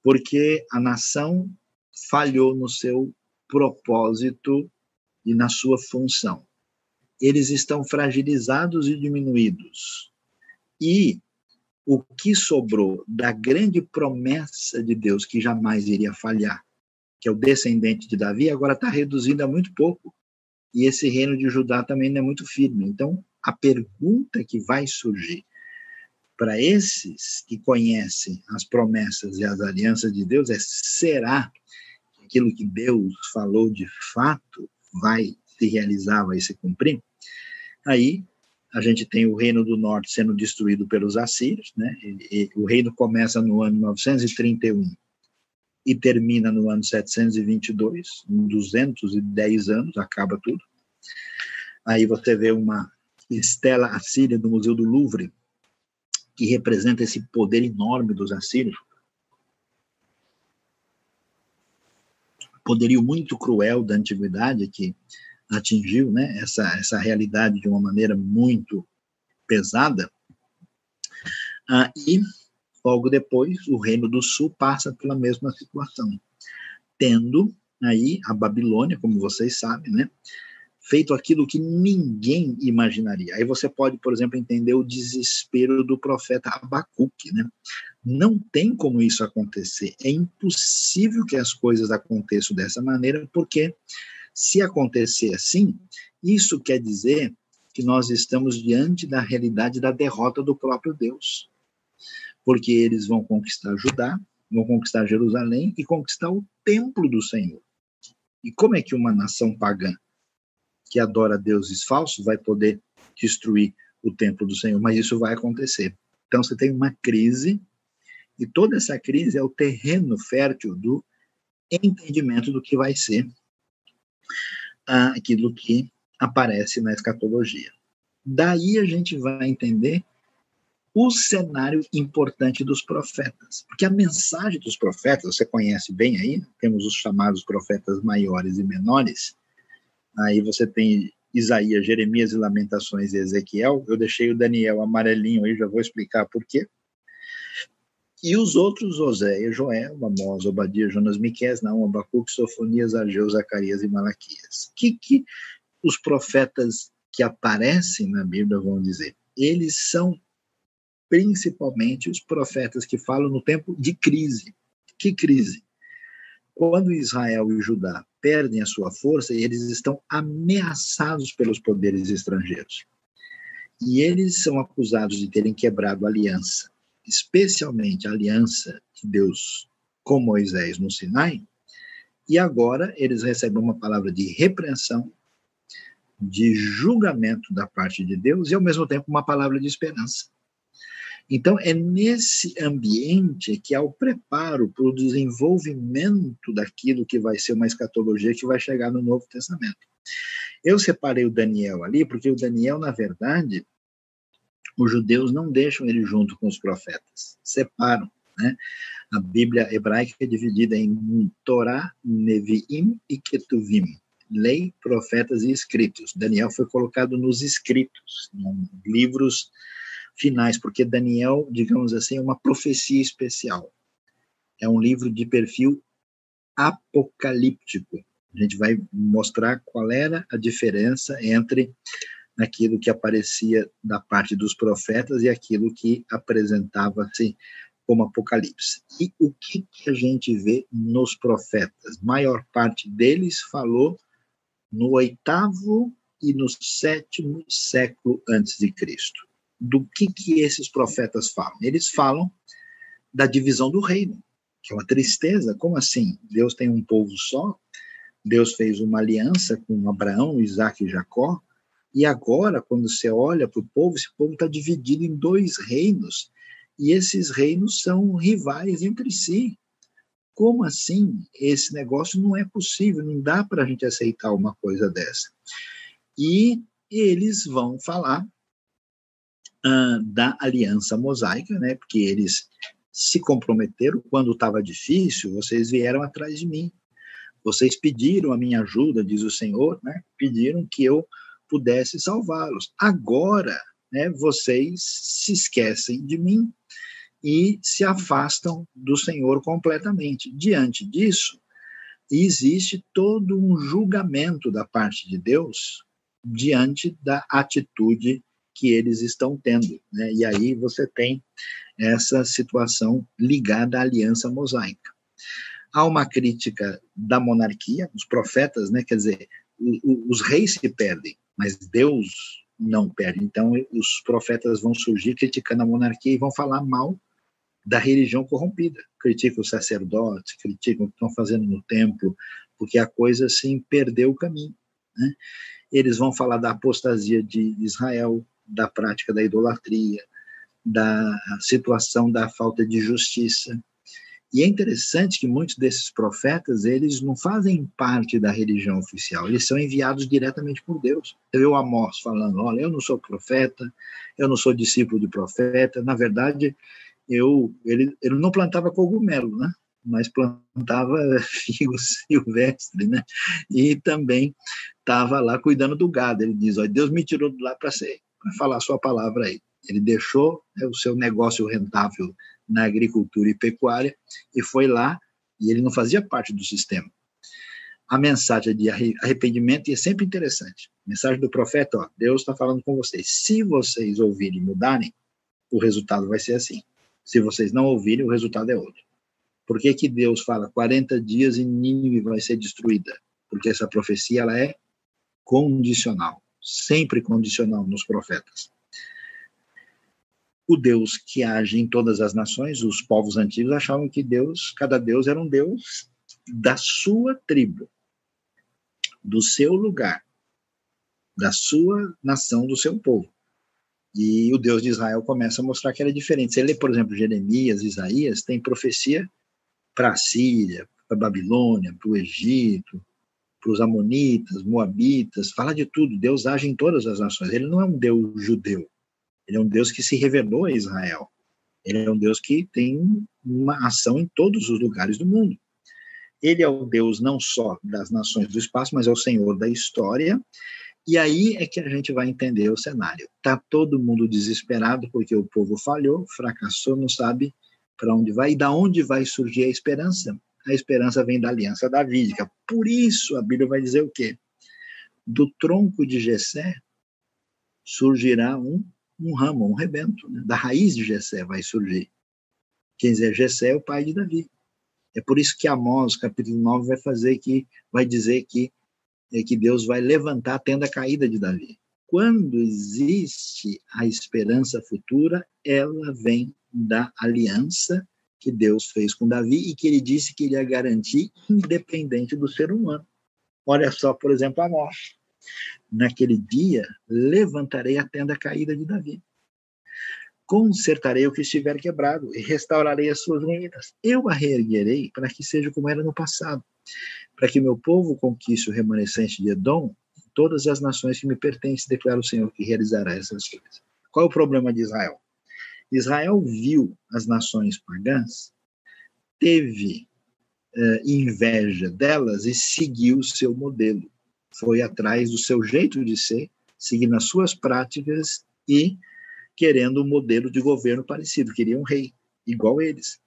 porque a nação falhou no seu propósito e na sua função. Eles estão fragilizados e diminuídos. E o que sobrou da grande promessa de Deus, que jamais iria falhar, que é o descendente de Davi, agora está reduzido a muito pouco. E esse reino de Judá também não é muito firme. Então, a pergunta que vai surgir para esses que conhecem as promessas e as alianças de Deus é: será que aquilo que Deus falou de fato vai se realizar, vai se cumprir? Aí a gente tem o reino do norte sendo destruído pelos assírios, né? E, e, o reino começa no ano 931 e termina no ano 722, em 210 anos, acaba tudo. Aí você vê uma estela assíria do Museu do Louvre, que representa esse poder enorme dos assírios, poderio muito cruel da antiguidade que atingiu né, essa, essa realidade de uma maneira muito pesada. Ah, e Logo depois, o Reino do Sul passa pela mesma situação, tendo aí a Babilônia, como vocês sabem, né? Feito aquilo que ninguém imaginaria. Aí você pode, por exemplo, entender o desespero do profeta Abacuque, né? Não tem como isso acontecer. É impossível que as coisas aconteçam dessa maneira, porque se acontecer assim, isso quer dizer que nós estamos diante da realidade da derrota do próprio Deus porque eles vão conquistar Judá, vão conquistar Jerusalém e conquistar o templo do Senhor. E como é que uma nação pagã que adora deuses falsos vai poder destruir o templo do Senhor? Mas isso vai acontecer. Então você tem uma crise, e toda essa crise é o terreno fértil do entendimento do que vai ser aquilo que aparece na escatologia. Daí a gente vai entender o cenário importante dos profetas. Porque a mensagem dos profetas, você conhece bem aí, temos os chamados profetas maiores e menores. Aí você tem Isaías, Jeremias e Lamentações e Ezequiel. Eu deixei o Daniel amarelinho aí, já vou explicar por quê. E os outros, Oséia, Joel, Amós, Obadias, Jonas, Miqués, Naum, Abacuque, Sofonias, Ageu, Zacarias e Malaquias. O que, que os profetas que aparecem na Bíblia vão dizer? Eles são principalmente os profetas que falam no tempo de crise. Que crise? Quando Israel e Judá perdem a sua força, eles estão ameaçados pelos poderes estrangeiros. E eles são acusados de terem quebrado a aliança, especialmente a aliança de Deus com Moisés no Sinai. E agora eles recebem uma palavra de repreensão, de julgamento da parte de Deus e, ao mesmo tempo, uma palavra de esperança. Então, é nesse ambiente que há o preparo para o desenvolvimento daquilo que vai ser uma escatologia que vai chegar no Novo Testamento. Eu separei o Daniel ali, porque o Daniel, na verdade, os judeus não deixam ele junto com os profetas, separam. Né? A Bíblia hebraica é dividida em Torá, Neviim e Ketuvim, lei, profetas e escritos. Daniel foi colocado nos escritos, livros finais, porque Daniel, digamos assim, é uma profecia especial. É um livro de perfil apocalíptico. A gente vai mostrar qual era a diferença entre aquilo que aparecia da parte dos profetas e aquilo que apresentava-se como Apocalipse. E o que, que a gente vê nos profetas? maior parte deles falou no oitavo e no sétimo século antes de Cristo do que, que esses profetas falam. Eles falam da divisão do reino, que é uma tristeza. Como assim? Deus tem um povo só, Deus fez uma aliança com Abraão, Isaac e Jacó, e agora, quando você olha para o povo, esse povo está dividido em dois reinos, e esses reinos são rivais entre si. Como assim? Esse negócio não é possível, não dá para a gente aceitar uma coisa dessa. E eles vão falar da aliança mosaica, né? Porque eles se comprometeram quando estava difícil, vocês vieram atrás de mim. Vocês pediram a minha ajuda, diz o Senhor, né? Pediram que eu pudesse salvá-los. Agora, né, vocês se esquecem de mim e se afastam do Senhor completamente. Diante disso, existe todo um julgamento da parte de Deus diante da atitude que eles estão tendo. Né? E aí você tem essa situação ligada à aliança mosaica. Há uma crítica da monarquia, os profetas, né? quer dizer, os reis se perdem, mas Deus não perde. Então, os profetas vão surgir criticando a monarquia e vão falar mal da religião corrompida. Criticam os sacerdotes, criticam o que estão fazendo no templo, porque a coisa assim perdeu o caminho. Né? Eles vão falar da apostasia de Israel, da prática da idolatria, da situação da falta de justiça. E é interessante que muitos desses profetas, eles não fazem parte da religião oficial, eles são enviados diretamente por Deus. Vê o Amós falando, olha, eu não sou profeta, eu não sou discípulo de profeta, na verdade, eu, ele, ele não plantava cogumelo, né? mas plantava figos silvestres, né? E também estava lá cuidando do gado. Ele diz, olha, Deus me tirou de lá para ser falar a sua palavra aí. Ele deixou né, o seu negócio rentável na agricultura e pecuária, e foi lá, e ele não fazia parte do sistema. A mensagem de arrependimento é sempre interessante. A mensagem do profeta, ó, Deus está falando com vocês. Se vocês ouvirem e mudarem, o resultado vai ser assim. Se vocês não ouvirem, o resultado é outro. Por que, que Deus fala 40 dias e Nínive vai ser destruída? Porque essa profecia ela é condicional, sempre condicional nos profetas. O Deus que age em todas as nações, os povos antigos achavam que Deus, cada Deus era um Deus da sua tribo, do seu lugar, da sua nação, do seu povo. E o Deus de Israel começa a mostrar que era diferente. Você lê, por exemplo, Jeremias, Isaías, tem profecia para a Síria, para a Babilônia, para o Egito, para os Amonitas, Moabitas, fala de tudo. Deus age em todas as nações. Ele não é um Deus judeu. Ele é um Deus que se revelou a Israel. Ele é um Deus que tem uma ação em todos os lugares do mundo. Ele é o Deus não só das nações do espaço, mas é o Senhor da história. E aí é que a gente vai entender o cenário. Tá todo mundo desesperado porque o povo falhou, fracassou, não sabe para onde vai e da onde vai surgir a esperança a esperança vem da aliança davídica. Por isso, a Bíblia vai dizer o quê? Do tronco de Jessé surgirá um, um ramo, um rebento. Né? Da raiz de Jessé vai surgir. Quem dizer Jessé é o pai de Davi. É por isso que Amós, capítulo 9, vai fazer que vai dizer que é que Deus vai levantar a tenda caída de Davi. Quando existe a esperança futura, ela vem da aliança que Deus fez com Davi e que ele disse que ele ia garantir independente do ser humano. Olha só, por exemplo, a morte. Naquele dia, levantarei a tenda caída de Davi. Consertarei o que estiver quebrado e restaurarei as suas ruínas. Eu a reerguerei para que seja como era no passado, para que meu povo conquiste o remanescente de Edom e todas as nações que me pertencem, declara o Senhor que realizará essas coisas. Qual é o problema de Israel? Israel viu as nações pagãs, teve uh, inveja delas e seguiu o seu modelo. Foi atrás do seu jeito de ser, seguindo as suas práticas e querendo um modelo de governo parecido. Queria um rei igual eles.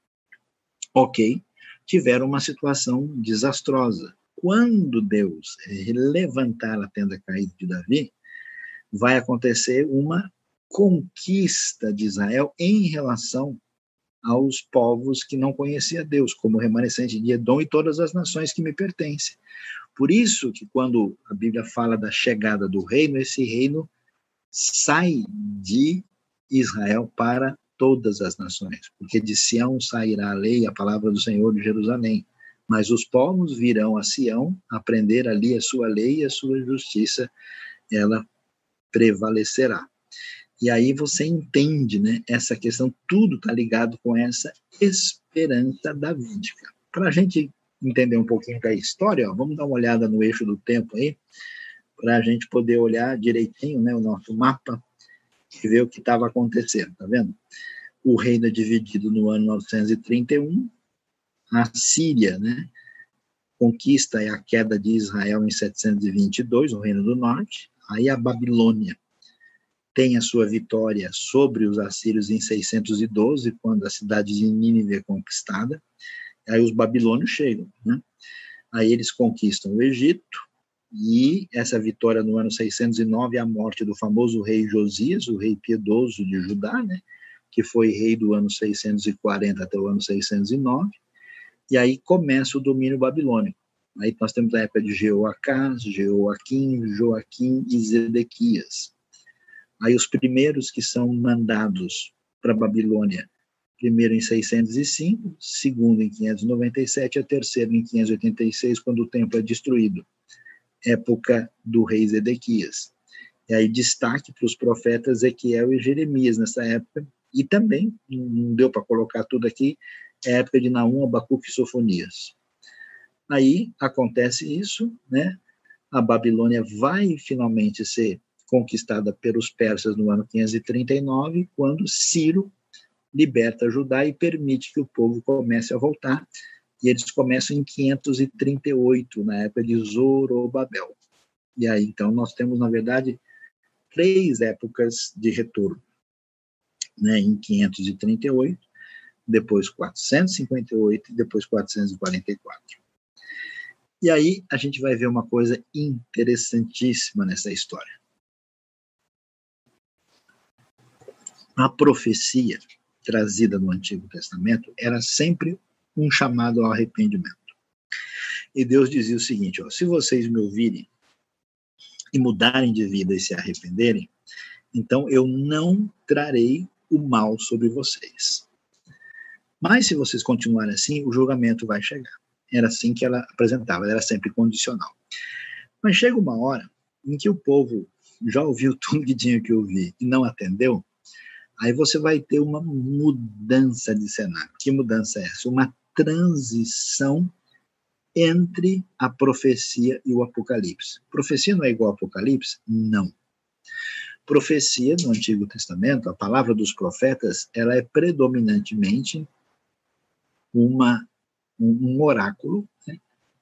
Ok, tiveram uma situação desastrosa. Quando Deus levantar a tenda caída de Davi, vai acontecer uma conquista de Israel em relação aos povos que não conheciam Deus, como remanescente de Edom e todas as nações que me pertencem. Por isso que quando a Bíblia fala da chegada do reino, esse reino sai de Israel para todas as nações, porque de Sião sairá a lei, a palavra do Senhor de Jerusalém. Mas os povos virão a Sião aprender ali a sua lei e a sua justiça, ela prevalecerá. E aí você entende, né? Essa questão, tudo está ligado com essa esperança davídica. Para a gente entender um pouquinho da história, ó, vamos dar uma olhada no eixo do tempo aí, para a gente poder olhar direitinho, né? O nosso mapa e ver o que estava acontecendo, tá vendo? O reino é dividido no ano 931, a Síria, né? Conquista e a queda de Israel em 722, o reino do norte, aí a Babilônia tem a sua vitória sobre os assírios em 612, quando a cidade de Nínive é conquistada. Aí os babilônios chegam, né? Aí eles conquistam o Egito, e essa vitória no ano 609 é a morte do famoso rei Josias, o rei piedoso de Judá, né? que foi rei do ano 640 até o ano 609, e aí começa o domínio babilônico. Aí nós temos a época de Jeoacás, Jeoaquim, Joaquim e Zedequias. Aí os primeiros que são mandados para Babilônia, primeiro em 605, segundo em 597 e a terceiro em 586, quando o templo é destruído, época do rei Zedequias. E aí destaque para os profetas Ezequiel e Jeremias nessa época, e também, não deu para colocar tudo aqui, é época de Naum, Abacuque e Sofonias. Aí acontece isso, né? A Babilônia vai finalmente ser conquistada pelos persas no ano 539, quando Ciro liberta Judá e permite que o povo comece a voltar. E eles começam em 538, na época de Zorobabel. E aí, então, nós temos, na verdade, três épocas de retorno. Né? Em 538, depois 458 e depois 444. E aí a gente vai ver uma coisa interessantíssima nessa história. A profecia trazida no Antigo Testamento era sempre um chamado ao arrependimento. E Deus dizia o seguinte: ó, se vocês me ouvirem e mudarem de vida e se arrependerem, então eu não trarei o mal sobre vocês. Mas se vocês continuarem assim, o julgamento vai chegar. Era assim que ela apresentava, era sempre condicional. Mas chega uma hora em que o povo já ouviu tudo que tinha que ouvir e não atendeu, aí você vai ter uma mudança de cenário. Que mudança é essa? Uma transição entre a profecia e o apocalipse. Profecia não é igual ao apocalipse? Não. Profecia no Antigo Testamento, a palavra dos profetas, ela é predominantemente uma um, oráculo, né?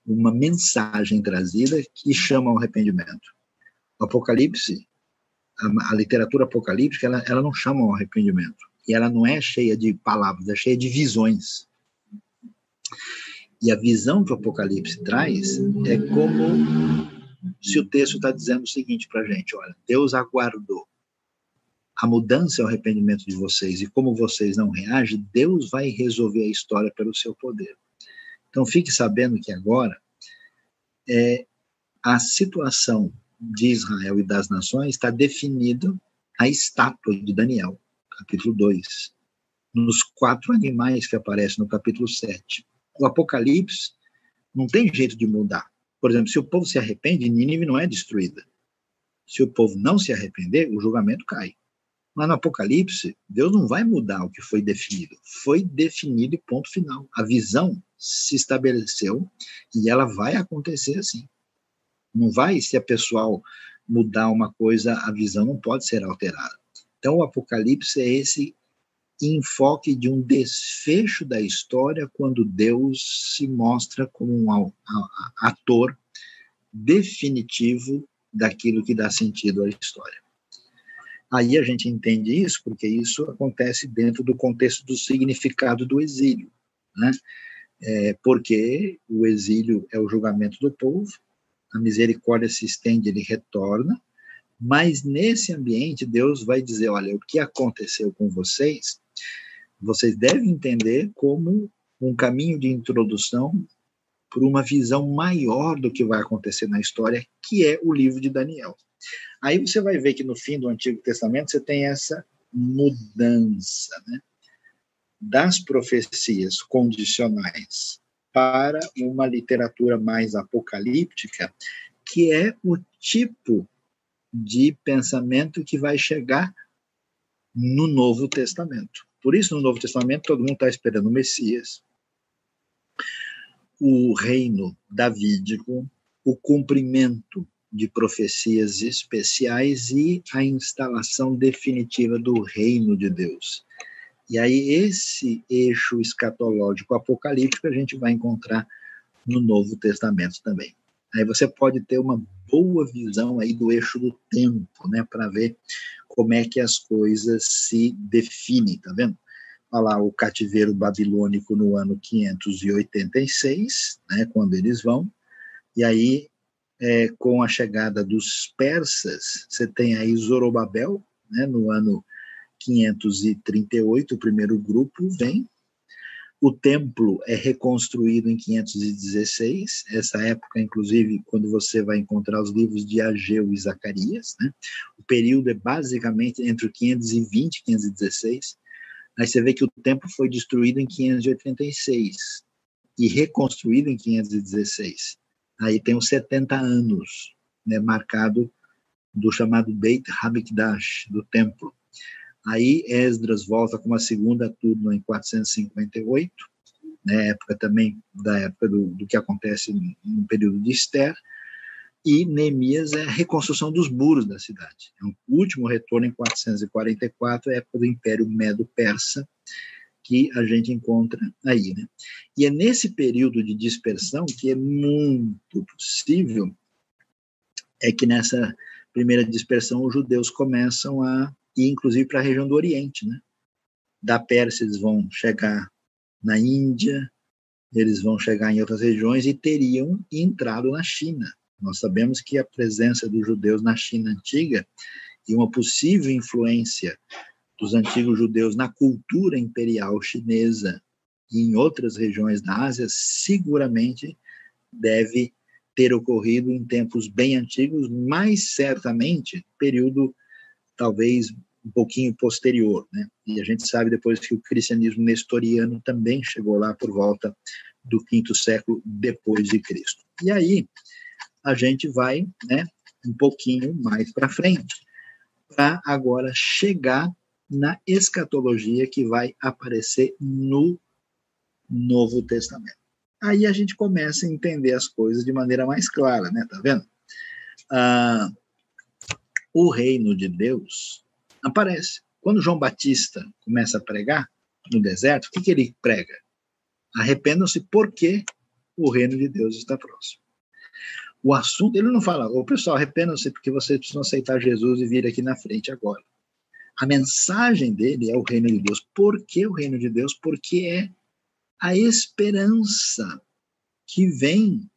uma mensagem trazida que chama ao arrependimento. O Apocalipse, a, a literatura apocalíptica, ela, ela não chama ao arrependimento. E ela não é cheia de palavras, é cheia de visões. E a visão que o Apocalipse traz é como se o texto está dizendo o seguinte para a gente: olha, Deus aguardou a mudança e o arrependimento de vocês, e como vocês não reagem, Deus vai resolver a história pelo seu poder. Então, fique sabendo que agora é, a situação de Israel e das nações está definida a estátua de Daniel, capítulo 2, nos quatro animais que aparecem no capítulo 7. O Apocalipse não tem jeito de mudar. Por exemplo, se o povo se arrepende, Nínive não é destruída. Se o povo não se arrepender, o julgamento cai. Mas no Apocalipse, Deus não vai mudar o que foi definido. Foi definido e ponto final. A visão se estabeleceu e ela vai acontecer assim. Não vai, se a pessoal mudar uma coisa, a visão não pode ser alterada. Então, o Apocalipse é esse enfoque de um desfecho da história quando Deus se mostra como um ator definitivo daquilo que dá sentido à história. Aí a gente entende isso porque isso acontece dentro do contexto do significado do exílio, né? É, porque o exílio é o julgamento do povo, a misericórdia se estende, ele retorna, mas nesse ambiente Deus vai dizer, olha, o que aconteceu com vocês, vocês devem entender como um caminho de introdução para uma visão maior do que vai acontecer na história, que é o livro de Daniel. Aí você vai ver que no fim do Antigo Testamento você tem essa mudança né, das profecias condicionais para uma literatura mais apocalíptica, que é o tipo de pensamento que vai chegar no Novo Testamento. Por isso, no Novo Testamento, todo mundo está esperando o Messias, o reino davídico, o cumprimento de profecias especiais e a instalação definitiva do reino de Deus. E aí, esse eixo escatológico apocalíptico a gente vai encontrar no Novo Testamento também. Aí você pode ter uma boa visão aí do eixo do tempo, né, para ver como é que as coisas se definem, tá vendo? Olha lá o cativeiro babilônico no ano 586, né, quando eles vão, e aí é, com a chegada dos persas, você tem aí Zorobabel, né, no ano 538, o primeiro grupo vem. O templo é reconstruído em 516, essa época, inclusive, quando você vai encontrar os livros de Ageu e Zacarias. Né? O período é basicamente entre 520 e 516. Aí você vê que o templo foi destruído em 586 e reconstruído em 516 aí tem os 70 anos, né, marcado do chamado Beit Hamikdash, do templo. Aí Esdras volta com uma segunda turma em 458, né, época também da época do, do que acontece no período de Esther, e Neemias é a reconstrução dos muros da cidade. É um último retorno em 444, época do Império Medo-Persa, que a gente encontra aí. Né? E é nesse período de dispersão que é muito possível é que nessa primeira dispersão os judeus começam a ir, inclusive, para a região do Oriente. Né? Da Pérsia eles vão chegar na Índia, eles vão chegar em outras regiões e teriam entrado na China. Nós sabemos que a presença dos judeus na China antiga e uma possível influência dos antigos judeus na cultura imperial chinesa e em outras regiões da Ásia seguramente deve ter ocorrido em tempos bem antigos, mas certamente período talvez um pouquinho posterior, né? E a gente sabe depois que o cristianismo nestoriano também chegou lá por volta do quinto século depois de Cristo. E aí a gente vai, né, um pouquinho mais para frente, para agora chegar na escatologia que vai aparecer no Novo Testamento. Aí a gente começa a entender as coisas de maneira mais clara, né? Tá vendo? Ah, o reino de Deus aparece. Quando João Batista começa a pregar no deserto, o que, que ele prega? Arrependam-se porque o reino de Deus está próximo. O assunto, ele não fala, o pessoal, arrependam-se porque vocês precisam aceitar Jesus e vir aqui na frente agora. A mensagem dele é o reino de Deus. Por que o reino de Deus? Porque é a esperança que vem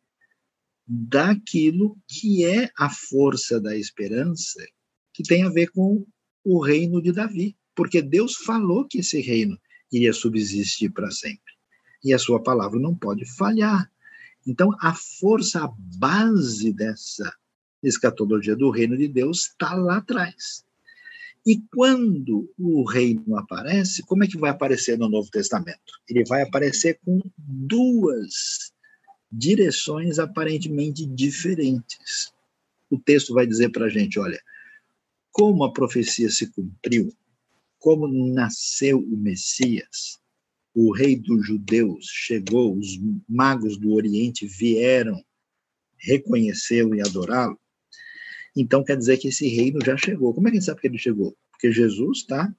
daquilo que é a força da esperança, que tem a ver com o reino de Davi. Porque Deus falou que esse reino iria subsistir para sempre. E a sua palavra não pode falhar. Então, a força, a base dessa escatologia do reino de Deus está lá atrás. E quando o reino aparece, como é que vai aparecer no Novo Testamento? Ele vai aparecer com duas direções aparentemente diferentes. O texto vai dizer para a gente: olha, como a profecia se cumpriu, como nasceu o Messias, o rei dos judeus chegou, os magos do Oriente vieram reconhecê-lo e adorá-lo. Então quer dizer que esse reino já chegou. Como é que a gente sabe que ele chegou? Porque Jesus está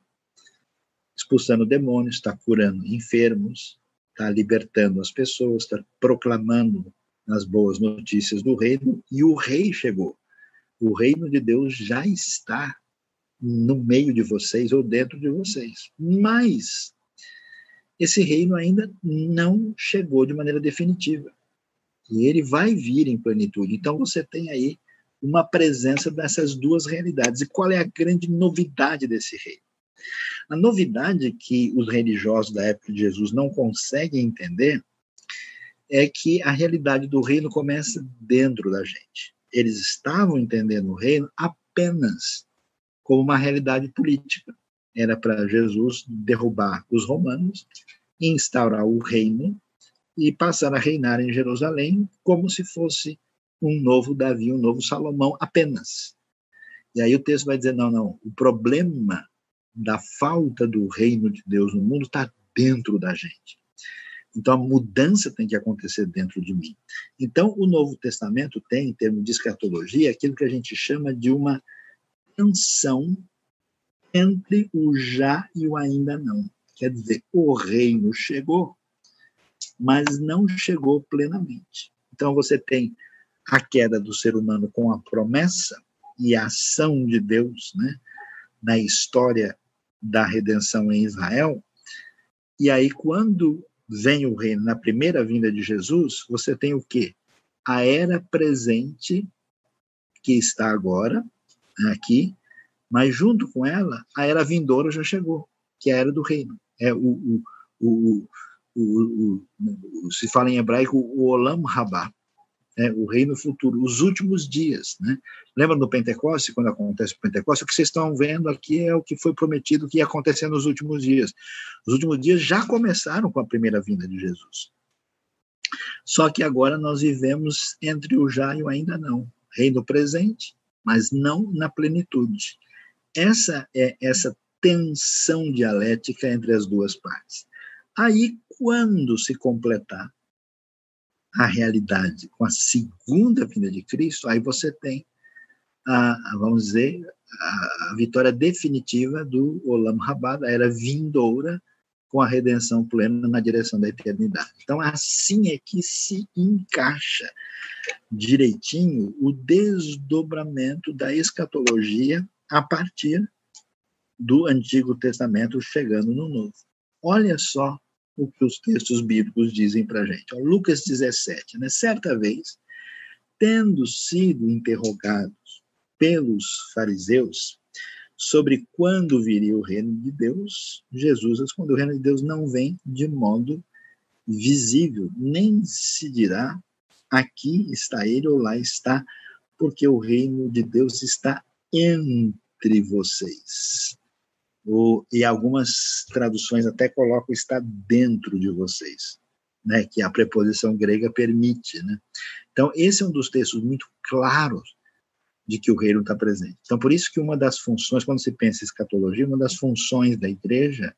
expulsando demônios, está curando enfermos, está libertando as pessoas, está proclamando as boas notícias do reino, e o rei chegou. O reino de Deus já está no meio de vocês ou dentro de vocês. Mas esse reino ainda não chegou de maneira definitiva. E ele vai vir em plenitude. Então você tem aí uma presença dessas duas realidades. E qual é a grande novidade desse reino? A novidade que os religiosos da época de Jesus não conseguem entender é que a realidade do reino começa dentro da gente. Eles estavam entendendo o reino apenas como uma realidade política. Era para Jesus derrubar os romanos, instaurar o reino e passar a reinar em Jerusalém como se fosse um novo Davi, um novo Salomão apenas. E aí o texto vai dizer: não, não, o problema da falta do reino de Deus no mundo está dentro da gente. Então a mudança tem que acontecer dentro de mim. Então o Novo Testamento tem, em termos de escatologia, aquilo que a gente chama de uma tensão entre o já e o ainda não. Quer dizer, o reino chegou, mas não chegou plenamente. Então você tem a queda do ser humano com a promessa e a ação de Deus, né, na história da redenção em Israel. E aí quando vem o reino na primeira vinda de Jesus, você tem o quê? A era presente que está agora aqui, mas junto com ela, a era vindoura já chegou, que é a era do reino. É o, o, o, o, o se fala em hebraico o olam rabá, né, o reino futuro, os últimos dias. Né? Lembra do Pentecoste, quando acontece o Pentecoste? O que vocês estão vendo aqui é o que foi prometido que ia acontecer nos últimos dias. Os últimos dias já começaram com a primeira vinda de Jesus. Só que agora nós vivemos entre o já e o ainda não. Reino presente, mas não na plenitude. Essa é essa tensão dialética entre as duas partes. Aí, quando se completar a realidade com a segunda vinda de Cristo, aí você tem, a, vamos dizer, a, a, vitória definitiva do Olam Rabá, da era vindoura, com a redenção plena na direção da eternidade. Então, assim é que se encaixa direitinho o desdobramento da escatologia a partir do Antigo Testamento chegando no Novo. Olha só o que os textos bíblicos dizem para a gente. Ó, Lucas 17, né? certa vez, tendo sido interrogados pelos fariseus sobre quando viria o reino de Deus, Jesus respondeu: o reino de Deus não vem de modo visível, nem se dirá aqui está ele ou lá está, porque o reino de Deus está entre vocês. O, e algumas traduções até colocam está dentro de vocês, né, que a preposição grega permite. Né? Então, esse é um dos textos muito claros de que o reino está presente. Então, por isso que uma das funções, quando se pensa em escatologia, uma das funções da igreja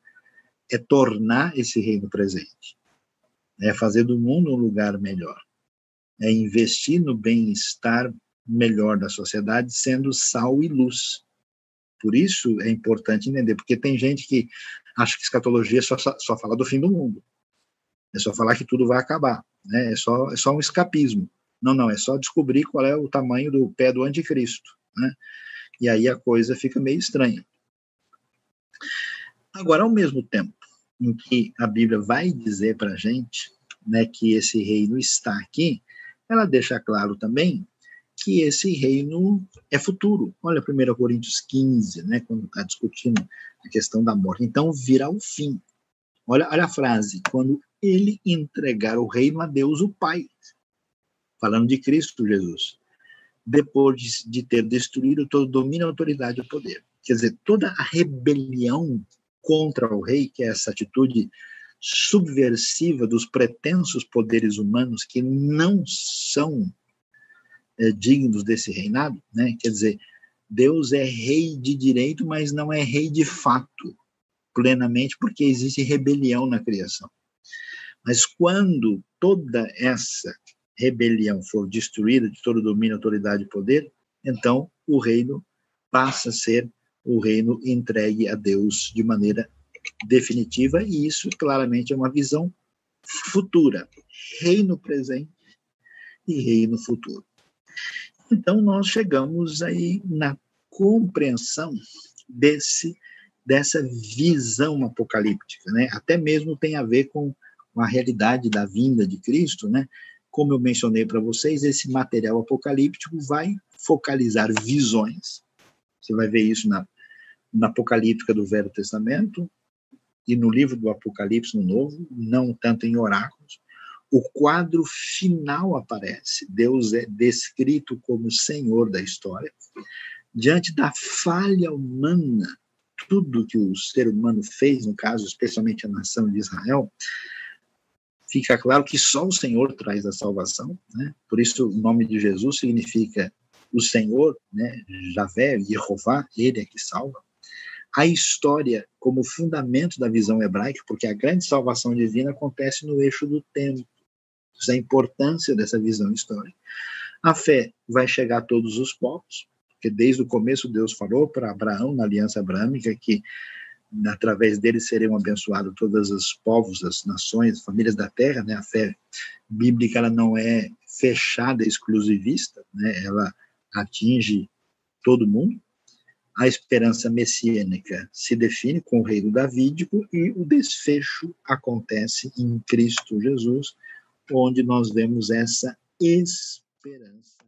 é tornar esse reino presente, é fazer do mundo um lugar melhor, é investir no bem-estar melhor da sociedade, sendo sal e luz. Por isso é importante entender, porque tem gente que acha que escatologia só, só fala do fim do mundo. É só falar que tudo vai acabar. Né? É, só, é só um escapismo. Não, não, é só descobrir qual é o tamanho do pé do anticristo. Né? E aí a coisa fica meio estranha. Agora, ao mesmo tempo em que a Bíblia vai dizer para a gente né, que esse reino está aqui, ela deixa claro também que esse reino é futuro. Olha 1 Coríntios 15, né, quando está discutindo a questão da morte. Então virá o fim. Olha, olha a frase, quando ele entregar o reino a Deus, o Pai. Falando de Cristo Jesus. Depois de, de ter destruído todo domínio, autoridade e poder. Quer dizer, toda a rebelião contra o rei, que é essa atitude subversiva dos pretensos poderes humanos que não são é, dignos desse reinado, né? Quer dizer, Deus é rei de direito, mas não é rei de fato, plenamente, porque existe rebelião na criação. Mas quando toda essa rebelião for destruída de todo domínio, autoridade e poder, então o reino passa a ser o reino entregue a Deus de maneira definitiva, e isso claramente é uma visão futura, reino presente e reino futuro. Então nós chegamos aí na compreensão desse dessa visão apocalíptica, né? Até mesmo tem a ver com a realidade da vinda de Cristo, né? Como eu mencionei para vocês, esse material apocalíptico vai focalizar visões. Você vai ver isso na, na Apocalíptica do Velho Testamento, e no livro do Apocalipse, no Novo, não tanto em oráculos, o quadro final aparece. Deus é descrito como Senhor da história. Diante da falha humana, tudo que o ser humano fez, no caso, especialmente a nação de Israel, fica claro que só o Senhor traz a salvação. Né? Por isso, o nome de Jesus significa o Senhor, né? Javé, Jeová, ele é que salva a história como fundamento da visão hebraica, porque a grande salvação divina acontece no eixo do tempo. É a importância dessa visão histórica. A fé vai chegar a todos os povos, porque desde o começo Deus falou para Abraão, na aliança abrâmica, que através dele seriam abençoados todos os povos, as nações, as famílias da terra. Né? A fé bíblica ela não é fechada, exclusivista, né? ela atinge todo mundo a esperança messiânica se define com o reino davídico e o desfecho acontece em Cristo Jesus, onde nós vemos essa esperança.